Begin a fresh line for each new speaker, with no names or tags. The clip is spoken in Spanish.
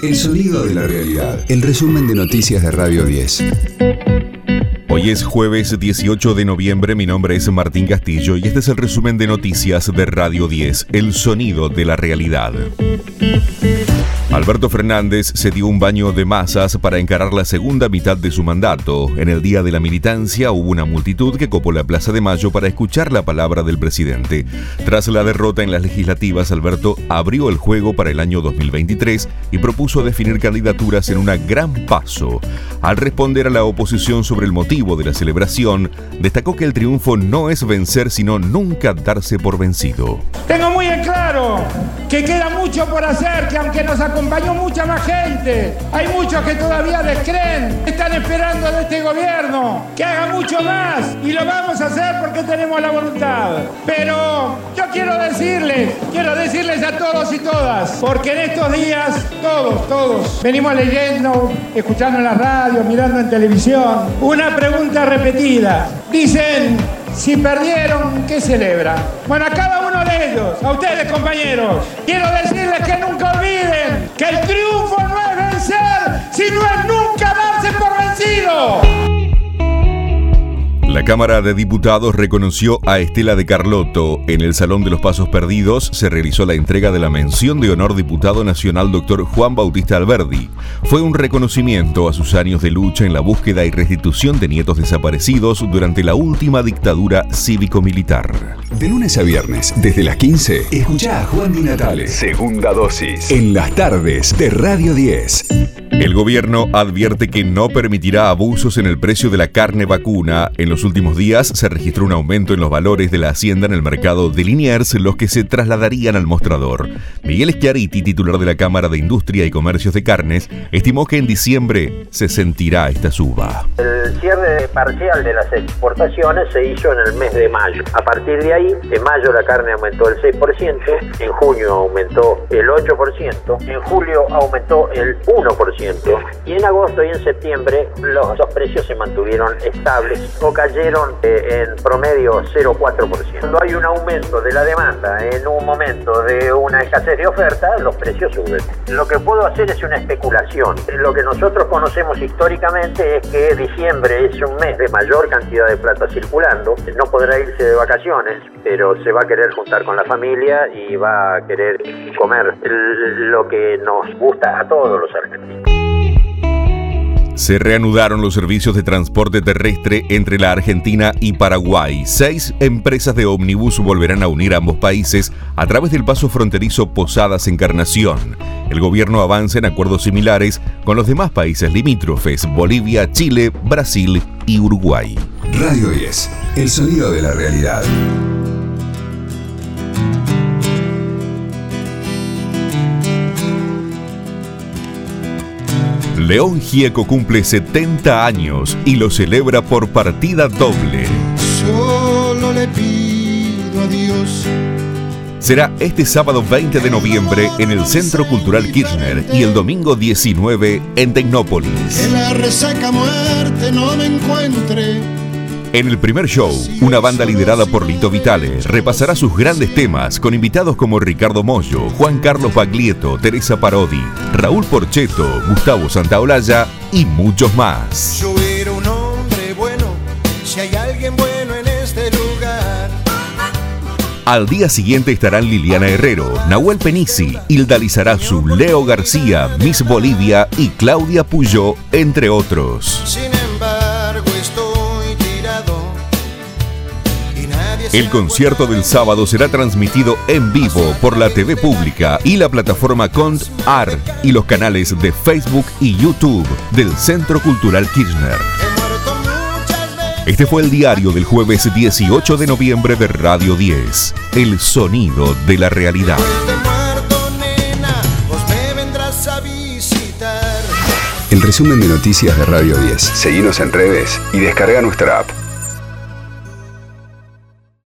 El sonido de la realidad. El resumen de noticias de Radio 10.
Hoy es jueves 18 de noviembre, mi nombre es Martín Castillo y este es el resumen de noticias de Radio 10, El sonido de la realidad. Alberto Fernández se dio un baño de masas para encarar la segunda mitad de su mandato. En el día de la militancia hubo una multitud que copó la Plaza de Mayo para escuchar la palabra del presidente. Tras la derrota en las legislativas, Alberto abrió el juego para el año 2023 y propuso definir candidaturas en un gran paso. Al responder a la oposición sobre el motivo de la celebración, destacó que el triunfo no es vencer, sino nunca darse por vencido.
Tengo muy en claro que queda mucho por hacer, que aunque nos acompañó mucha más gente. Hay muchos que todavía descreen, están esperando de este gobierno que haga mucho más y lo vamos a hacer porque tenemos la voluntad. Pero yo quiero decirles, quiero decirles a todos y todas, porque en estos días todos, todos venimos leyendo, escuchando en la radio, mirando en televisión, una pregunta repetida. Dicen, si perdieron, ¿qué celebran? Bueno, a cada uno de ellos, a ustedes compañeros, quiero decirles que nunca olviden que el triunfo no
Cámara de Diputados reconoció a Estela de Carlotto. En el Salón de los Pasos Perdidos se realizó la entrega de la mención de honor diputado nacional Dr. Juan Bautista Alberdi. Fue un reconocimiento a sus años de lucha en la búsqueda y restitución de nietos desaparecidos durante la última dictadura cívico-militar.
De lunes a viernes, desde las 15, escucha a Juan Di Natale. Segunda dosis. En las tardes de Radio 10.
El gobierno advierte que no permitirá abusos en el precio de la carne vacuna. En los últimos días se registró un aumento en los valores de la hacienda en el mercado de Liniers, los que se trasladarían al mostrador. Miguel Schiariti, titular de la Cámara de Industria y Comercios de Carnes, estimó que en diciembre se sentirá esta suba.
El cierre parcial de las exportaciones se hizo en el mes de mayo. A partir de ahí, en mayo la carne aumentó el 6%, en junio aumentó el 8%, en julio aumentó el 1% y en agosto y en septiembre los, precios se mantuvieron estables o cayeron eh, en promedio 0,4%. Cuando hay un aumento de la demanda en un momento de una escasez de oferta, los precios suben. Lo que puedo hacer es una especulación. Lo que nosotros conocemos históricamente es que diciembre es un mes de mayor cantidad de plata circulando. No podrá irse de vacaciones, pero se va a querer juntar con la familia y va a querer comer lo que nos gusta a todos los argentinos.
Se reanudaron los servicios de transporte terrestre entre la Argentina y Paraguay. Seis empresas de ómnibus volverán a unir ambos países a través del paso fronterizo Posadas Encarnación. El gobierno avanza en acuerdos similares con los demás países limítrofes, Bolivia, Chile, Brasil y Uruguay.
Radio 10, el sonido de la realidad.
León Gieco cumple 70 años y lo celebra por partida doble.
Solo le pido a Dios.
Será este sábado 20 de noviembre en el Centro Cultural Kirchner y el domingo 19 en Tecnópolis.
Que la resaca muerte no me encuentre
en el primer show, una banda liderada por Lito Vitale repasará sus grandes temas con invitados como Ricardo Mollo, Juan Carlos Baglietto, Teresa Parodi, Raúl Porcheto, Gustavo Santaolalla y muchos más.
Yo era un hombre bueno, si hay alguien bueno en este lugar.
Al día siguiente estarán Liliana Herrero, Nahuel Penisi, Hilda Lizarazu, Leo García, Miss Bolivia y Claudia Puyó, entre otros. El concierto del sábado será transmitido en vivo por la TV pública y la plataforma Cont AR y los canales de Facebook y YouTube del Centro Cultural Kirchner. Este fue el diario del jueves 18 de noviembre de Radio 10, El sonido de la realidad.
El resumen de noticias de Radio 10. Seguimos en redes y descarga nuestra app.